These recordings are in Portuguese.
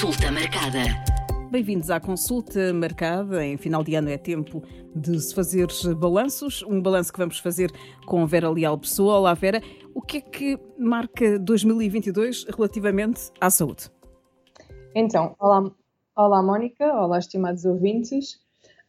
Consulta marcada. Bem-vindos à consulta marcada. Em final de ano é tempo de se fazer balanços. Um balanço que vamos fazer com Vera Leal Pessoa. Olá, Vera. O que é que marca 2022 relativamente à saúde? Então, olá, olá Mónica, olá, estimados ouvintes.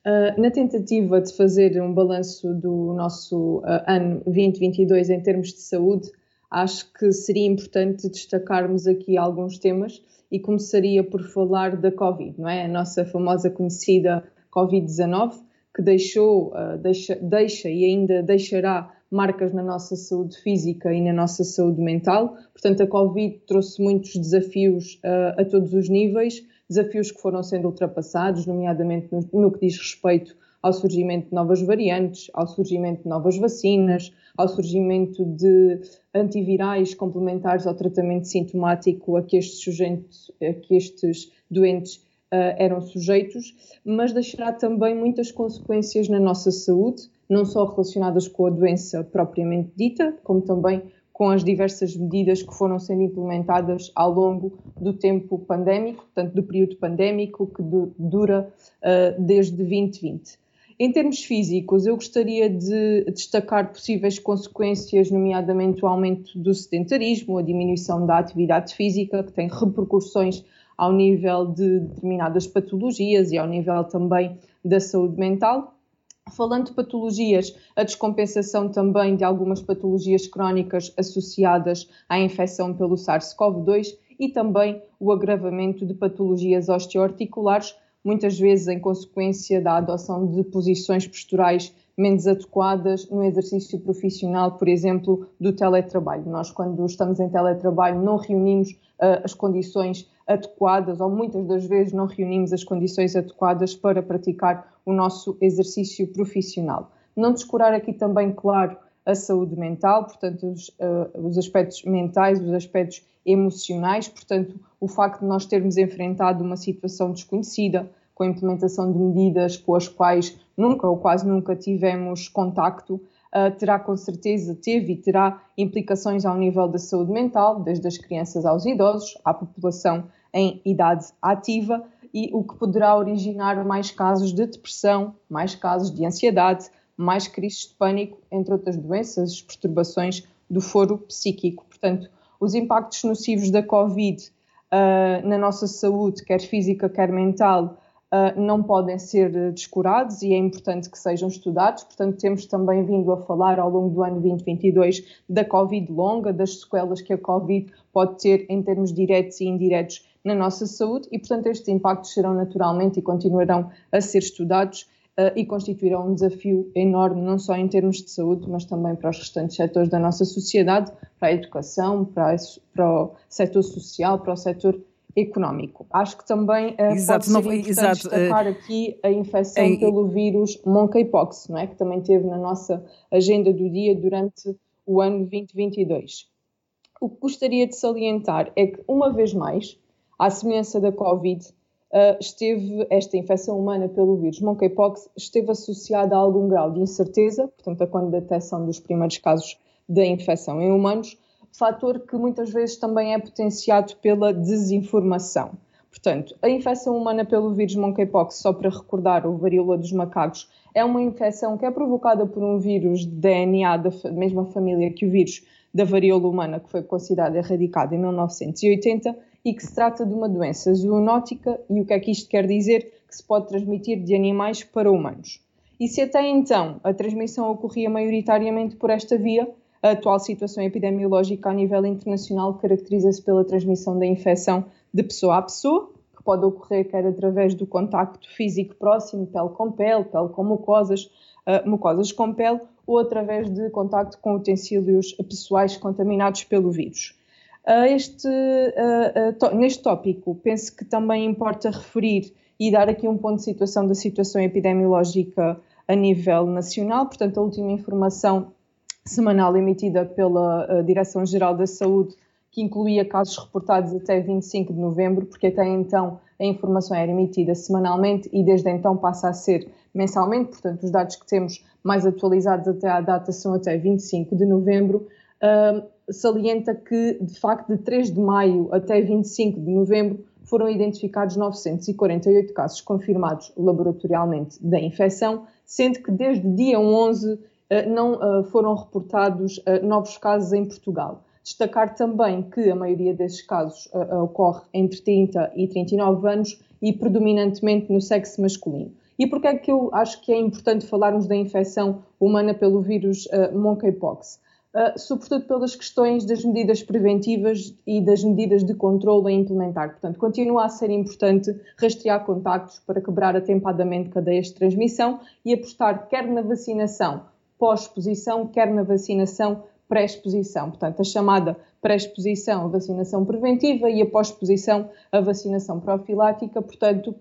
Uh, na tentativa de fazer um balanço do nosso uh, ano 2022 em termos de saúde, acho que seria importante destacarmos aqui alguns temas e começaria por falar da Covid, não é? A nossa famosa conhecida Covid-19, que deixou, uh, deixa, deixa e ainda deixará marcas na nossa saúde física e na nossa saúde mental. Portanto, a Covid trouxe muitos desafios uh, a todos os níveis, desafios que foram sendo ultrapassados, nomeadamente no, no que diz respeito ao surgimento de novas variantes, ao surgimento de novas vacinas, ao surgimento de antivirais complementares ao tratamento sintomático a que estes, sujeitos, a que estes doentes uh, eram sujeitos, mas deixará também muitas consequências na nossa saúde, não só relacionadas com a doença propriamente dita, como também com as diversas medidas que foram sendo implementadas ao longo do tempo pandémico, portanto, do período pandémico que dura uh, desde 2020. Em termos físicos, eu gostaria de destacar possíveis consequências, nomeadamente o aumento do sedentarismo, a diminuição da atividade física, que tem repercussões ao nível de determinadas patologias e ao nível também da saúde mental. Falando de patologias, a descompensação também de algumas patologias crónicas associadas à infecção pelo SARS-CoV-2 e também o agravamento de patologias osteoarticulares, muitas vezes em consequência da adoção de posições posturais menos adequadas no exercício profissional, por exemplo, do teletrabalho. Nós, quando estamos em teletrabalho, não reunimos uh, as condições adequadas, ou muitas das vezes não reunimos as condições adequadas para praticar o nosso exercício profissional. Não descurar aqui também, claro, a saúde mental, portanto, os, uh, os aspectos mentais, os aspectos emocionais, portanto, o facto de nós termos enfrentado uma situação desconhecida, com a implementação de medidas com as quais nunca ou quase nunca tivemos contacto, uh, terá com certeza, teve e terá implicações ao nível da saúde mental, desde as crianças aos idosos, à população em idade ativa, e o que poderá originar mais casos de depressão, mais casos de ansiedade, mais crises de pânico, entre outras doenças, perturbações do foro psíquico. Portanto, os impactos nocivos da Covid uh, na nossa saúde, quer física, quer mental, uh, não podem ser descurados e é importante que sejam estudados. Portanto, temos também vindo a falar ao longo do ano 2022 da Covid longa, das sequelas que a Covid pode ter em termos diretos e indiretos na nossa saúde e, portanto, estes impactos serão naturalmente e continuarão a ser estudados e constituirão um desafio enorme, não só em termos de saúde, mas também para os restantes setores da nossa sociedade, para a educação, para, para o setor social, para o setor económico. Acho que também uh, exato, pode ser não, exato, destacar uh, aqui a infecção em, pelo vírus monkeypox, não é? que também teve na nossa agenda do dia durante o ano 2022. O que gostaria de salientar é que, uma vez mais, à semelhança da Covid, uh, esteve esta infecção humana pelo vírus monkeypox esteve associada a algum grau de incerteza, portanto, a quando detecção dos primeiros casos da infecção em humanos, fator que muitas vezes também é potenciado pela desinformação. Portanto, a infecção humana pelo vírus monkeypox, só para recordar, o varíola dos macacos, é uma infecção que é provocada por um vírus de DNA da mesma família que o vírus da varíola humana, que foi considerado erradicado em 1980 e que se trata de uma doença zoonótica e o que é que isto quer dizer? Que se pode transmitir de animais para humanos. E se até então a transmissão ocorria maioritariamente por esta via, a atual situação epidemiológica a nível internacional caracteriza-se pela transmissão da infecção de pessoa a pessoa, que pode ocorrer quer através do contacto físico próximo, pele com pele, pele com mucosas, uh, mucosas com pele, ou através de contacto com utensílios pessoais contaminados pelo vírus. Este, neste tópico, penso que também importa referir e dar aqui um ponto de situação da situação epidemiológica a nível nacional, portanto, a última informação semanal emitida pela uh, Direção-Geral da Saúde, que incluía casos reportados até 25 de novembro, porque até então a informação era emitida semanalmente e desde então passa a ser mensalmente, portanto, os dados que temos mais atualizados até à data são até 25 de novembro. Salienta que, de facto, de 3 de maio até 25 de novembro foram identificados 948 casos confirmados laboratorialmente da infecção, sendo que desde dia 11 eh, não eh, foram reportados eh, novos casos em Portugal. Destacar também que a maioria desses casos ocorre entre 30 e 39 anos e predominantemente no sexo masculino. E porquê é que eu acho que é importante falarmos da infecção humana pelo vírus monkeypox? Uh, sobretudo pelas questões das medidas preventivas e das medidas de controle a implementar. Portanto, continua a ser importante rastrear contactos para quebrar atempadamente cadeias de transmissão e apostar quer na vacinação pós-exposição, quer na vacinação pré-exposição. Portanto, a chamada pré-exposição, a vacinação preventiva e a pós-exposição, a vacinação profilática, portanto,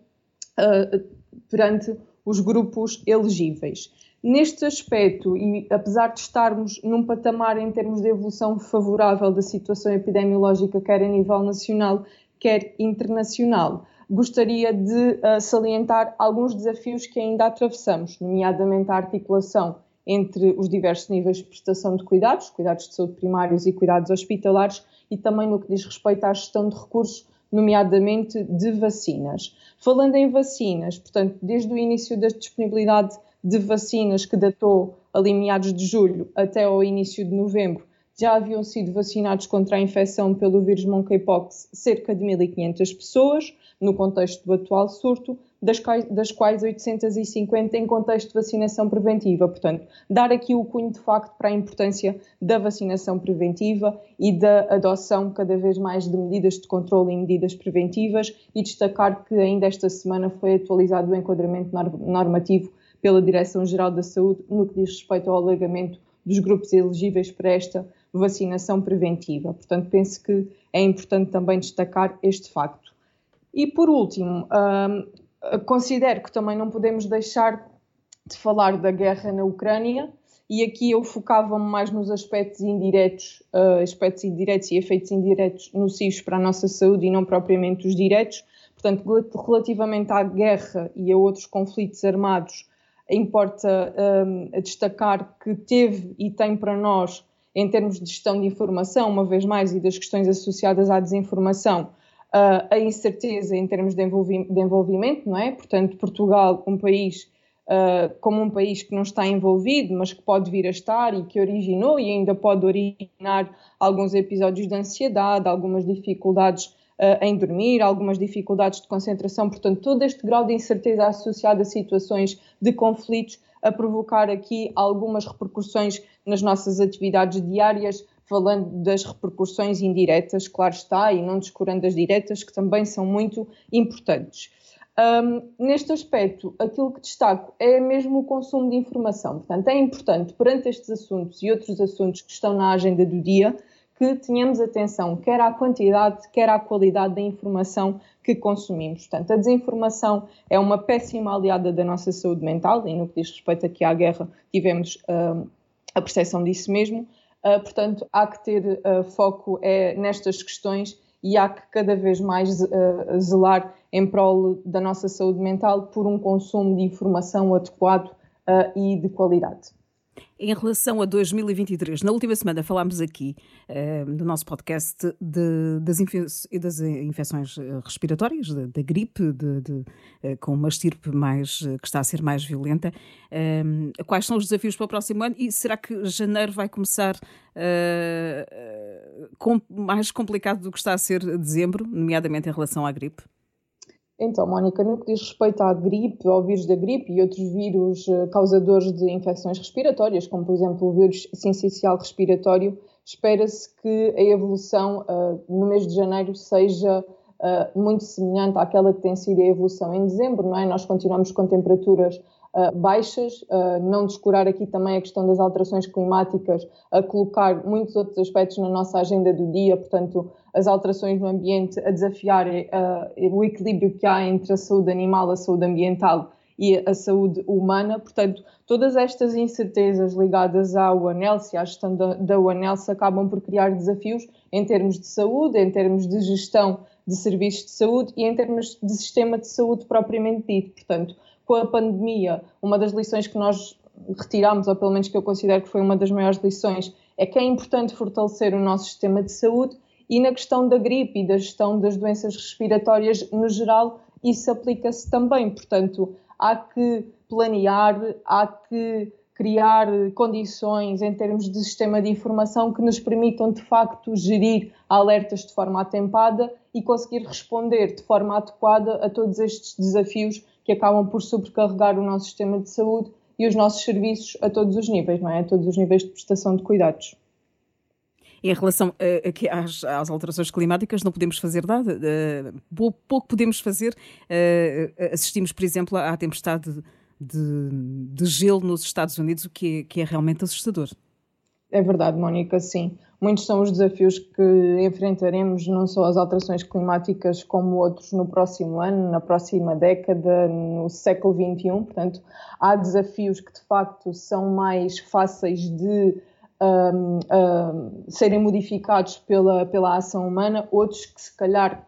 uh, perante os grupos elegíveis. Neste aspecto, e apesar de estarmos num patamar em termos de evolução favorável da situação epidemiológica, quer a nível nacional, quer internacional, gostaria de uh, salientar alguns desafios que ainda atravessamos, nomeadamente a articulação entre os diversos níveis de prestação de cuidados, cuidados de saúde primários e cuidados hospitalares, e também no que diz respeito à gestão de recursos, nomeadamente de vacinas. Falando em vacinas, portanto, desde o início da disponibilidade de vacinas que datou ali meados de julho até ao início de novembro, já haviam sido vacinados contra a infecção pelo vírus monkeypox cerca de 1.500 pessoas, no contexto do atual surto, das quais, das quais 850 em contexto de vacinação preventiva. Portanto, dar aqui o cunho de facto para a importância da vacinação preventiva e da adoção cada vez mais de medidas de controle e medidas preventivas e destacar que ainda esta semana foi atualizado o enquadramento normativo pela Direção-Geral da Saúde no que diz respeito ao alargamento dos grupos elegíveis para esta vacinação preventiva. Portanto, penso que é importante também destacar este facto. E por último, hum, considero que também não podemos deixar de falar da guerra na Ucrânia, e aqui eu focava-me mais nos aspectos indiretos, uh, aspectos indiretos e efeitos indiretos nocivos para a nossa saúde e não propriamente os diretos. Portanto, relativamente à guerra e a outros conflitos armados, importa um, destacar que teve e tem para nós, em termos de gestão de informação, uma vez mais, e das questões associadas à desinformação, uh, a incerteza em termos de, envolvi de, envolvimento, não é? Portanto, Portugal, um país uh, como um país que não está envolvido, mas que pode vir a estar e que originou e ainda pode originar alguns episódios de ansiedade, algumas dificuldades em dormir, algumas dificuldades de concentração, portanto, todo este grau de incerteza associado a situações de conflitos a provocar aqui algumas repercussões nas nossas atividades diárias, falando das repercussões indiretas, claro está, e não descurando as diretas, que também são muito importantes. Um, neste aspecto, aquilo que destaco é mesmo o consumo de informação. Portanto, é importante, perante estes assuntos e outros assuntos que estão na agenda do dia, que tenhamos atenção quer à quantidade, quer à qualidade da informação que consumimos. Portanto, a desinformação é uma péssima aliada da nossa saúde mental e no que diz respeito aqui à guerra tivemos uh, a percepção disso mesmo. Uh, portanto, há que ter uh, foco é, nestas questões e há que cada vez mais zelar em prol da nossa saúde mental por um consumo de informação adequado e de qualidade. Em relação a 2023, na última semana falámos aqui uh, no nosso podcast de, das, infe das, infecções eh, respiratórias, da gripe, de, de, uh, com uma estirpe mais, que está a ser mais violenta. Uh, quais são os desafios para o próximo ano e será que janeiro vai começar com, mais complicado do que está a ser dezembro, nomeadamente em relação à gripe? Então, Mónica, no que diz respeito à gripe, ao vírus da gripe e outros vírus uh, causadores de infecções respiratórias, como por exemplo o vírus sincicial respiratório, espera-se que a evolução uh, no mês de janeiro seja uh, muito semelhante àquela que tem sido a evolução em dezembro, não é? Nós continuamos com temperaturas uh, baixas, uh, não descurar aqui também a questão das alterações climáticas, a colocar muitos outros aspectos na nossa agenda do dia, portanto, as alterações no ambiente a desafiar uh, o equilíbrio que há entre a saúde animal, a saúde ambiental e a saúde humana. Portanto, todas estas incertezas ligadas à UANELS e à gestão da, da UANELS acabam por criar desafios em termos de saúde, em termos de gestão de serviços de saúde e em termos de sistema de saúde propriamente dito. Portanto, com a pandemia, uma das lições que nós retiramos, ou pelo menos que eu considero que foi uma das maiores lições, é que é importante fortalecer o nosso sistema de saúde e na questão da gripe e da gestão das doenças respiratórias no geral, isso aplica-se também. Portanto, há que planear, há que criar condições em termos de sistema de informação que nos permitam de facto gerir alertas de forma atempada e conseguir responder de forma adequada a todos estes desafios que acabam por sobrecarregar o nosso sistema de saúde e os nossos serviços a todos os níveis, não é? A todos os níveis de prestação de cuidados. Em relação uh, às, às, alterações climáticas, não podemos fazer nada. Uh, pouco podemos fazer. Uh, assistimos, por exemplo, à tempestade de, de gelo nos Estados Unidos, o que é, que é realmente assustador. É verdade, Mónica, sim. Muitos são os desafios que enfrentaremos, não só as alterações climáticas, como outros no próximo ano, na próxima década, no século XXI. Portanto, há desafios que de facto são mais fáceis de um, um, serem modificados pela, pela ação humana, outros que se calhar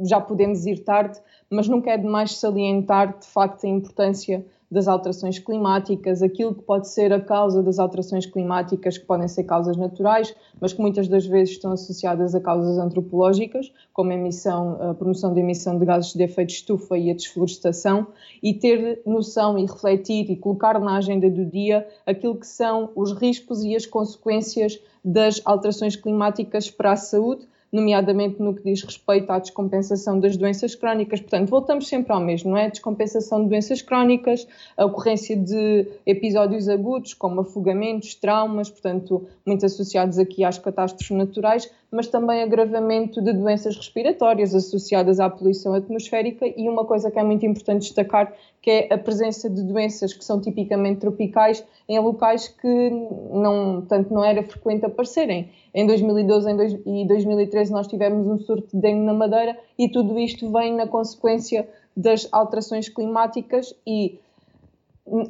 já podemos ir tarde, mas nunca é demais salientar de facto a importância das alterações climáticas, aquilo que pode ser a causa das alterações climáticas, que podem ser causas naturais, mas que muitas das vezes estão associadas a causas antropológicas, como a, emissão, a promoção de emissão de gases de efeito de estufa e a desflorestação, e ter noção e refletir e colocar na agenda do dia aquilo que são os riscos e as consequências das alterações climáticas para a saúde, nomeadamente no que diz respeito à descompensação das doenças crónicas. Portanto, voltamos sempre ao mesmo, não é? Descompensação de doenças crónicas, a ocorrência de episódios agudos, como afogamentos, traumas, portanto, muito associados aqui às catástrofes naturais, mas também agravamento de doenças respiratórias associadas à poluição atmosférica e uma coisa que é muito importante destacar, que é a presença de doenças que são tipicamente tropicais em locais que não, tanto não era frequente aparecerem. Em 2012 e 2013 nós tivemos um surto de dengue na Madeira e tudo isto vem na consequência das alterações climáticas e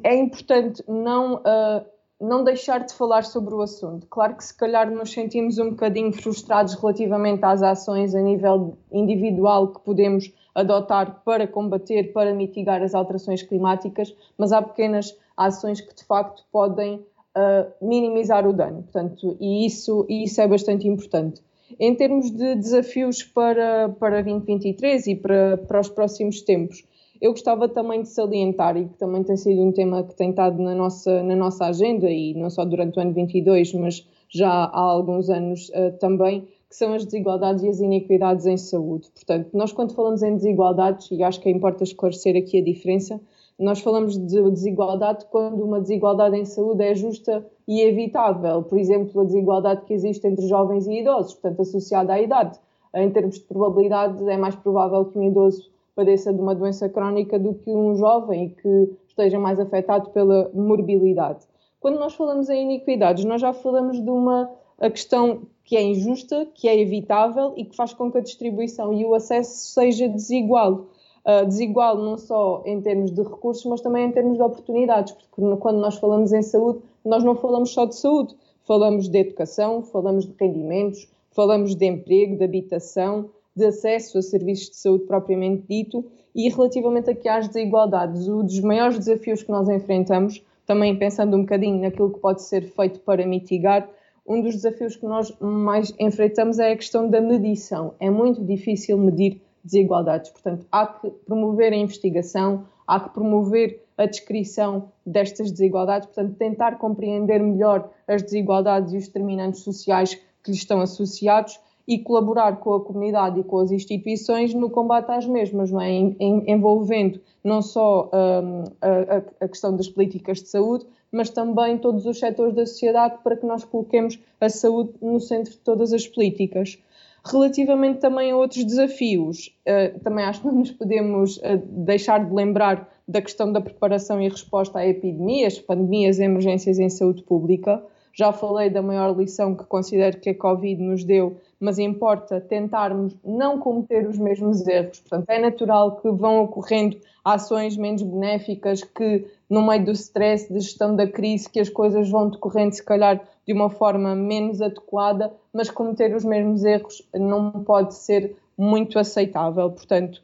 é importante não uh, não deixar de falar sobre o assunto. Claro que se calhar nos sentimos um bocadinho frustrados relativamente às ações a nível individual que podemos adotar para combater, para mitigar as alterações climáticas, mas há pequenas ações que de facto podem uh, minimizar o dano. Portanto, e isso, e isso é bastante importante. Em termos de desafios para, para 2023 e para, para os próximos tempos, eu gostava também de salientar, e que também tem sido um tema que tem estado na nossa, na nossa agenda, e não só durante o ano 22, mas já há alguns anos uh, também, que são as desigualdades e as inequidades em saúde. Portanto, nós quando falamos em desigualdades, e acho que importa esclarecer aqui a diferença, nós falamos de desigualdade quando uma desigualdade em saúde é justa e evitável. Por exemplo, a desigualdade que existe entre jovens e idosos, portanto, associada à idade. Em termos de probabilidade, é mais provável que um idoso padeça de uma doença crónica do que um jovem que esteja mais afetado pela morbilidade. Quando nós falamos em iniquidades, nós já falamos de uma questão que é injusta, que é evitável e que faz com que a distribuição e o acesso seja desigual. Uh, desigual não só em termos de recursos, mas também em termos de oportunidades, porque quando nós falamos em saúde, nós não falamos só de saúde, falamos de educação, falamos de rendimentos, falamos de emprego, de habitação, de acesso a serviços de saúde propriamente dito e relativamente aqui às desigualdades, um dos maiores desafios que nós enfrentamos, também pensando um bocadinho naquilo que pode ser feito para mitigar, um dos desafios que nós mais enfrentamos é a questão da medição. É muito difícil medir desigualdades, portanto, há que promover a investigação, há que promover a descrição destas desigualdades, portanto, tentar compreender melhor as desigualdades e os determinantes sociais que lhes estão associados e colaborar com a comunidade e com as instituições no combate às mesmas, não é? Em, em, envolvendo não só um, a, a, questão das políticas de saúde, mas também todos os setores da sociedade para que nós coloquemos a saúde no centro de todas as políticas. Relativamente também a outros desafios, uh, também acho que não nos podemos uh, deixar de lembrar da questão da preparação e resposta a epidemias, pandemias e emergências em saúde pública. Já falei da maior lição que considero que a Covid nos deu mas importa tentarmos não cometer os mesmos erros. Portanto, é natural que vão ocorrendo ações menos benéficas, que no meio do stress de gestão da crise, que as coisas vão decorrendo, se calhar, de uma forma menos adequada, mas cometer os mesmos erros não pode ser muito aceitável. Portanto,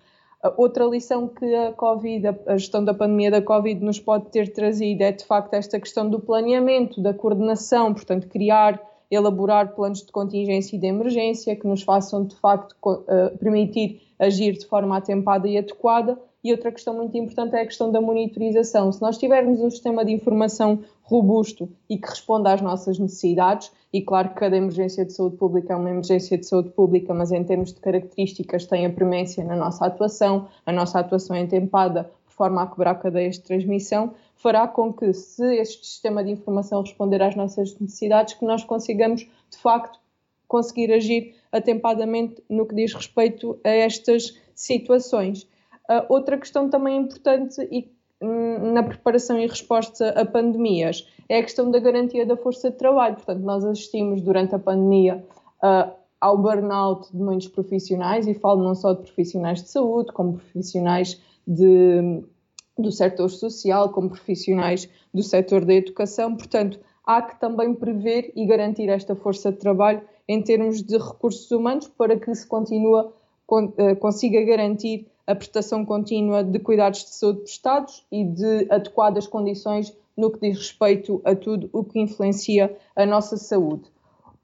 outra lição que a Covid, a gestão da pandemia da Covid nos pode ter trazido é de facto esta questão do planeamento, da coordenação, portanto, criar elaborar planos de contingência e de emergência que nos façam, de facto, uh, permitir agir de forma atempada e adequada. E outra questão muito importante é a questão da monitorização. Se nós tivermos um sistema de informação robusto e que responda às nossas necessidades, e claro que cada emergência de saúde pública é uma emergência de saúde pública, mas em termos de características tem a premência na nossa atuação, a nossa atuação é tempada por forma a quebrar cadeias de transmissão, fará com que, se este sistema de informação responder às nossas necessidades, que nós consigamos, de facto, conseguir agir atempadamente no que diz respeito a estas situações. Uh, outra questão também importante e hum, na preparação e resposta a pandemias é a questão da garantia da força de trabalho. Portanto, nós assistimos durante a pandemia uh, ao burnout de muitos profissionais, e falo não só de profissionais de saúde, como profissionais de do setor social, como profissionais do setor da educação. Portanto, há que também prever e garantir esta força de trabalho em termos de recursos humanos para que se continua, eh, consiga garantir a prestação contínua de cuidados de saúde prestados e de adequadas condições no que diz respeito a tudo o que influencia a nossa saúde.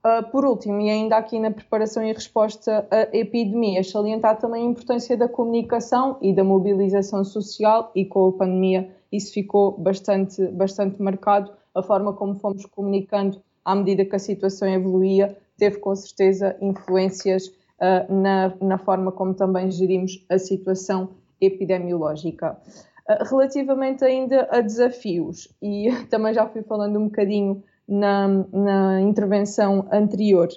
Uh, por último, e ainda aqui na preparação e resposta a epidemias, salientar também a importância da comunicação e da mobilização social, e com a pandemia isso ficou bastante, bastante marcado. A forma como fomos comunicando à medida que a situação evoluía teve com certeza influências uh, na, na forma como também gerimos a situação epidemiológica. Uh, relativamente ainda a desafios, e também já fui falando um bocadinho na, na intervenção anterior,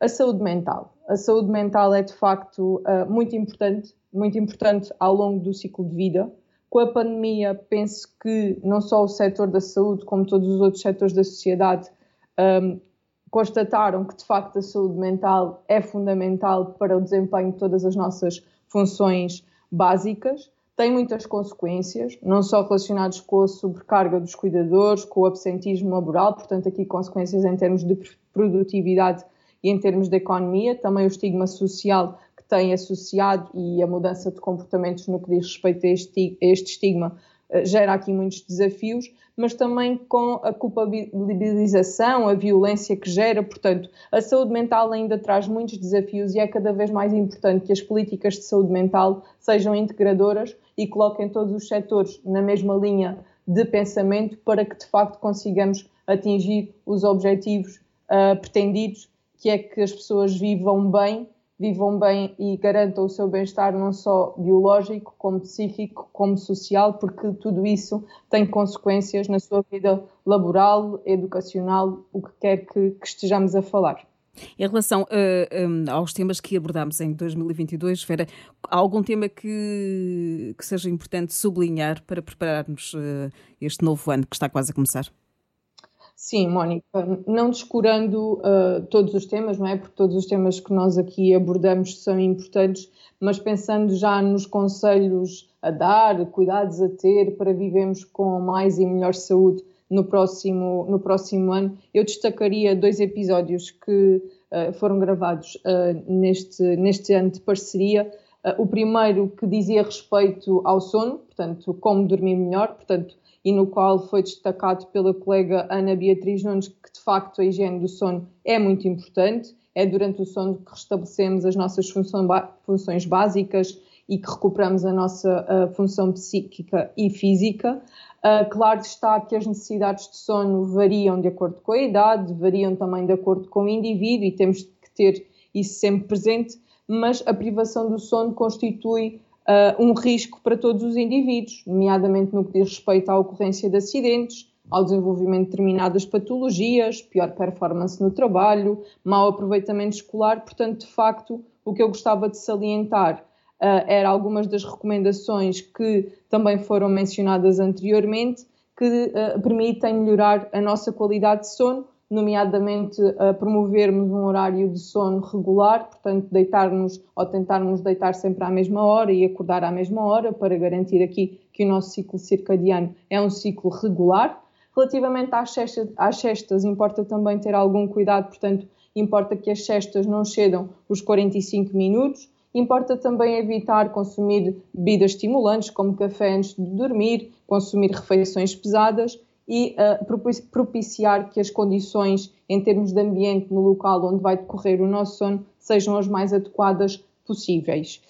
a saúde mental. A saúde mental é de facto uh, muito importante, muito importante ao longo do ciclo de vida. Com a pandemia, penso que não só o setor da saúde, como todos os outros setores da sociedade, um, constataram que de facto a saúde mental é fundamental para o desempenho de todas as nossas funções básicas tem muitas consequências, não só relacionadas com a sobrecarga dos cuidadores, com o absentismo laboral, portanto, aqui consequências em termos de produtividade e em termos de economia, também o estigma social que tem associado e a mudança de comportamentos no que diz respeito a este, estigma eh, gera aqui muitos desafios, mas também com a culpabilização, a violência que gera. Portanto, a saúde mental ainda traz muitos desafios e é cada vez mais importante que as políticas de saúde mental sejam integradoras e coloquem todos os setores na mesma linha de pensamento para que de facto consigamos atingir os objetivos uh, pretendidos, que é que as pessoas vivam bem vivam bem e garantam o seu bem-estar não só biológico, como psíquico, como social, porque tudo isso tem consequências na sua vida laboral, educacional, o que quer que, que estejamos a falar. Em relação uh, eh, um, aos temas que abordámos em 2022, Vera, há algum tema que, que seja importante sublinhar para prepararmos uh, este novo ano que está quase a começar? Sim, Mónica, não descurando uh, todos os temas, não é? Porque todos os temas que nós aqui abordamos são importantes, mas pensando já nos conselhos a dar, cuidados a ter para vivermos com mais e melhor saúde no próximo, no próximo ano, eu destacaria dois episódios que uh, foram gravados uh, neste, neste ano de parceria. o primeiro que dizia respeito ao sono, portanto, como dormir melhor, portanto, e no qual foi destacado pela colega Ana Beatriz Nunes que de facto a higiene do sono é muito importante, é durante o sono que restabelecemos as nossas funções básicas e que recuperamos a nossa função psíquica e física. Uh, claro está que as necessidades de sono variam de acordo com a idade, variam também de acordo com o indivíduo e temos que ter isso sempre presente, mas a privação do sono constitui uh, um risco para todos os indivíduos, nomeadamente no que diz respeito à ocorrência de acidentes, ao desenvolvimento de determinadas patologias, pior performance no trabalho, mau aproveitamento escolar. Portanto, de facto, o que eu gostava de salientar uh, era algumas das recomendações que também foram mencionadas anteriormente, que uh, permitem melhorar a nossa qualidade de sono, nomeadamente a promovermos um horário de sono regular, portanto, deitarmos ou tentarmos deitar sempre à mesma hora e acordar à mesma hora para garantir aqui que o nosso ciclo circadiano é um ciclo regular. Relativamente às cestas, às cestas importa também ter algum cuidado, portanto, importa que as cestas não cedam os 45 minutos. Importa também evitar consumir bebidas estimulantes, como café antes de dormir, consumir refeições pesadas e uh, propiciar que as condições em termos de ambiente no local onde vai decorrer o nosso sono sejam as mais adequadas possíveis.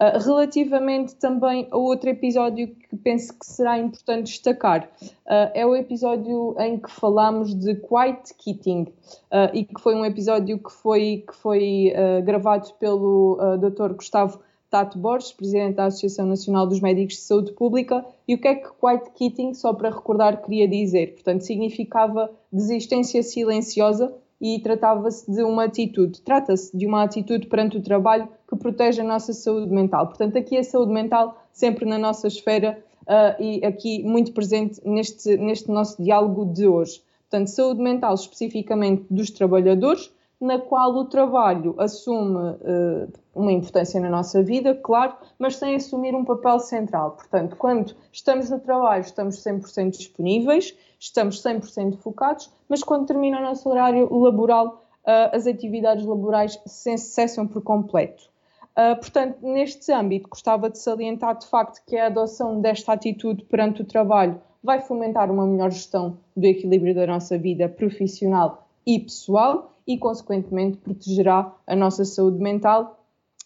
Uh, relativamente também a outro episódio que penso que será importante destacar, uh, é o episódio em que falamos de quiet quitting uh, e que foi um episódio que foi, que foi gravado pelo Dr. Gustavo Tato Borges, presidente da Associação Nacional dos Médicos de Saúde Pública, e o que é que quiet quitting, só para recordar, queria dizer? Portanto, significava desistência silenciosa e tratava-se de uma atitude, trata-se de uma atitude perante o trabalho que protege a nossa saúde mental. Portanto, aqui a saúde mental sempre na nossa esfera uh, e aqui muito presente neste, neste nosso diálogo de hoje. Portanto, saúde mental especificamente dos trabalhadores, na qual o trabalho assume uh, uma importância na nossa vida, claro, mas sem assumir um papel central. Portanto, quando estamos no trabalho, estamos 100% disponíveis, estamos 100% focados, mas quando termina o nosso horário laboral, uh, as atividades laborais cessam por completo. Uh, portanto, neste âmbito, gostava de salientar de facto que a adoção desta atitude perante o trabalho vai fomentar uma melhor gestão do equilíbrio da nossa vida profissional e pessoal e, consequentemente, protegerá a nossa saúde mental,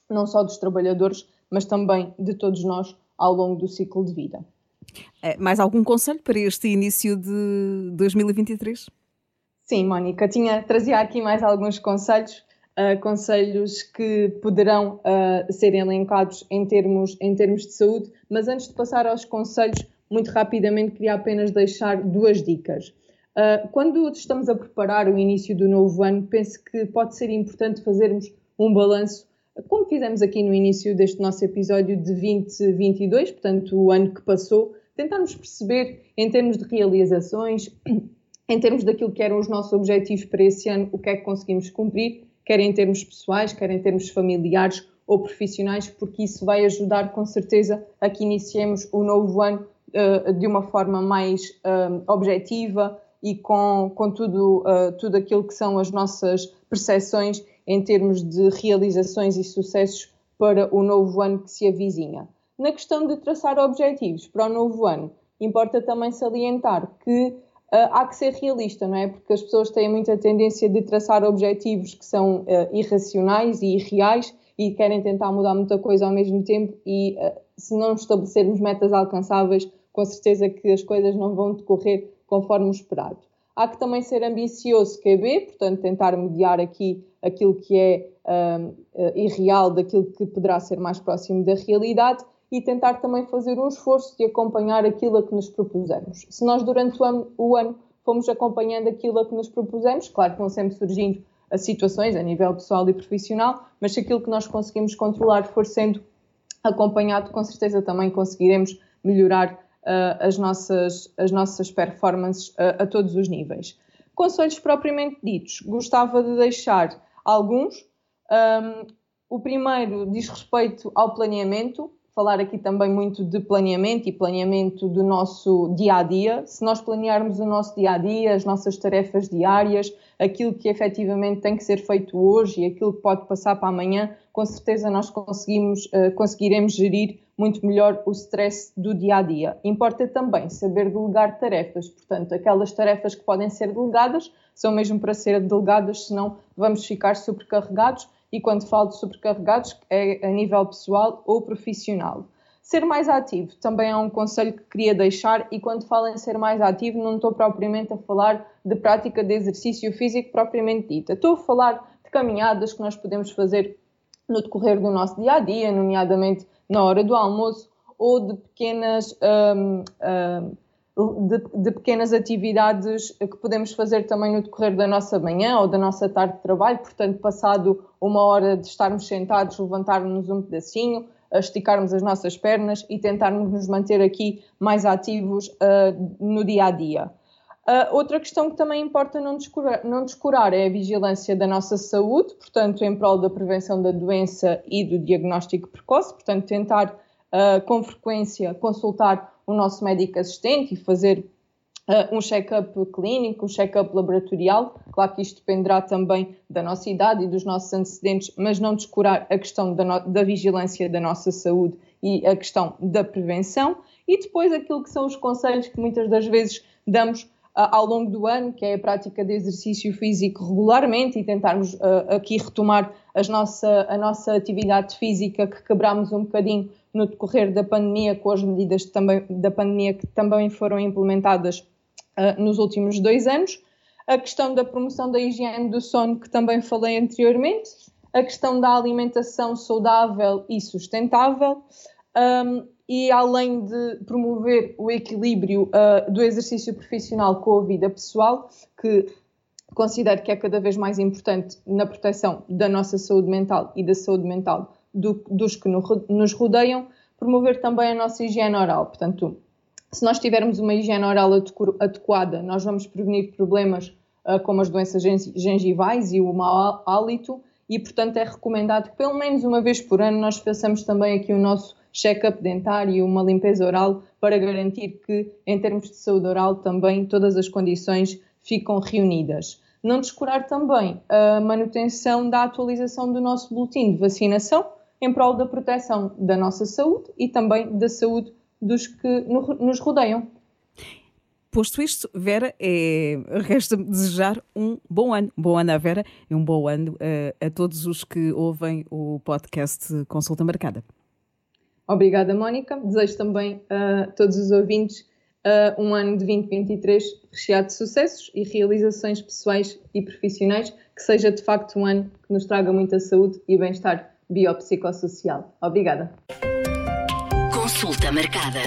não só dos trabalhadores, mas também de todos nós ao longo do ciclo de vida. É, mais algum conselho para este início de 2023? Sim, Mónica, tinha, trazia aqui mais alguns conselhos, uh, conselhos que poderão uh, ser elencados em termos, em termos de saúde, mas antes de passar aos conselhos, muito rapidamente queria apenas deixar duas dicas. Uh, quando estamos a preparar o início do novo ano, penso que pode ser importante fazermos um balanço, como fizemos aqui no início deste nosso episódio de 2022, portanto, o ano que passou, tentarmos perceber em termos de realizações, em termos daquilo que eram os nossos objetivos para esse ano, o que é que conseguimos cumprir, quer em termos pessoais, quer em termos familiares ou profissionais, porque isso vai ajudar com certeza a que iniciemos o novo ano uh, de uma forma mais uh, objetiva, e com, com tudo, uh, tudo aquilo que são as nossas percepções em termos de realizações e sucessos para o novo ano que se avizinha. Na questão de traçar objetivos para o novo ano, importa também salientar que uh, há que ser realista, não é? Porque as pessoas têm muita tendência de traçar objetivos que são uh, irracionais e irreais e querem tentar mudar muita coisa ao mesmo tempo e uh, se não estabelecermos metas alcançáveis, com certeza que as coisas não vão decorrer conforme o esperado. Há que também ser ambicioso QB, portanto, tentar mediar aqui aquilo que é um, eh, irreal daquilo que poderá ser mais próximo da realidade e tentar também fazer um esforço de acompanhar aquilo a que nos propusemos. Se nós, durante o ano, o ano fomos acompanhando aquilo a que nos propusemos, claro que vão sempre surgindo as situações a nível pessoal e profissional, mas se aquilo que nós conseguimos controlar for sendo acompanhado, com certeza também conseguiremos melhorar as, nossas, as nossas performances uh, a todos os níveis. Conselhos propriamente ditos, gostava de deixar alguns. Um, o primeiro diz respeito ao planeamento, falar aqui também muito de planeamento e planeamento do nosso dia a dia. Se nós planearmos o nosso dia a dia, as nossas tarefas diárias, aquilo que efetivamente tem que ser feito hoje e aquilo que pode passar para amanhã, com certeza nós conseguimos, uh, conseguiremos gerir muito melhor o stress do dia a dia. Importa também saber delegar tarefas, portanto, aquelas tarefas que podem ser delegadas são mesmo para ser delegadas, senão vamos ficar sobrecarregados. E quando falo de sobrecarregados, é a nível pessoal ou profissional. Ser mais ativo também é um conselho que queria deixar, e quando falo em ser mais ativo, não estou propriamente a falar de prática de exercício físico propriamente dita. Estou a falar de caminhadas que nós podemos fazer no decorrer do nosso dia a dia, nomeadamente na hora do almoço ou de pequenas, um, um, de, de, pequenas atividades que podemos fazer também no decorrer da nossa manhã ou da nossa tarde de trabalho. Portanto, passado uma hora de estarmos sentados, levantarmos um pedacinho, esticarmos as nossas pernas e tentarmos nos manter aqui mais ativos uh, no dia a dia. Uh, outra questão que também importa não descurar, não descurar é a vigilância da nossa saúde, portanto, em prol da prevenção da doença e do diagnóstico precoce, portanto, tentar uh, com frequência consultar o nosso médico assistente e fazer uh, um check-up clínico, um check-up laboratorial. Claro que isto dependerá também da nossa idade e dos nossos antecedentes, mas não descurar a questão da, no, da vigilância da nossa saúde e a questão da prevenção. E depois aquilo que são os conselhos que muitas das vezes damos ao longo do ano, que é a prática de exercício físico regularmente e tentarmos uh, aqui retomar nossa, a nossa atividade física que quebramos um bocadinho no decorrer da pandemia, com as medidas também, da pandemia que também foram implementadas uh, nos últimos dois anos. A questão da promoção da higiene do sono, que também falei anteriormente. A questão da alimentação saudável e sustentável. Um, e além de promover o equilíbrio uh, do exercício profissional com a vida pessoal, que considero que é cada vez mais importante na proteção da nossa saúde mental e da saúde mental do, dos que no, nos rodeiam, promover também a nossa higiene oral. Portanto, se nós tivermos uma higiene oral adequada, nós vamos prevenir problemas uh, como as doenças gengivais e o mau hálito, e portanto é recomendado que pelo menos uma vez por ano nós façamos também aqui o nosso check-up dentário e uma limpeza oral para garantir que, em termos de saúde oral, também todas as condições ficam reunidas. Não descurar também a manutenção da atualização do nosso boletim de vacinação em prol da proteção da nossa saúde e também da saúde dos que nos rodeiam. Posto isto, Vera, é, resta-me desejar um bom ano. Bom ano à Vera e um bom ano a, a todos os que ouvem o podcast Consulta Marcada. Obrigada, Mónica. Desejo também a todos os ouvintes uh, um ano de 2023 recheado de sucessos e realizações pessoais e profissionais, que seja de facto um ano que nos traga muita saúde e bem-estar biopsicossocial. Obrigada. Consulta marcada.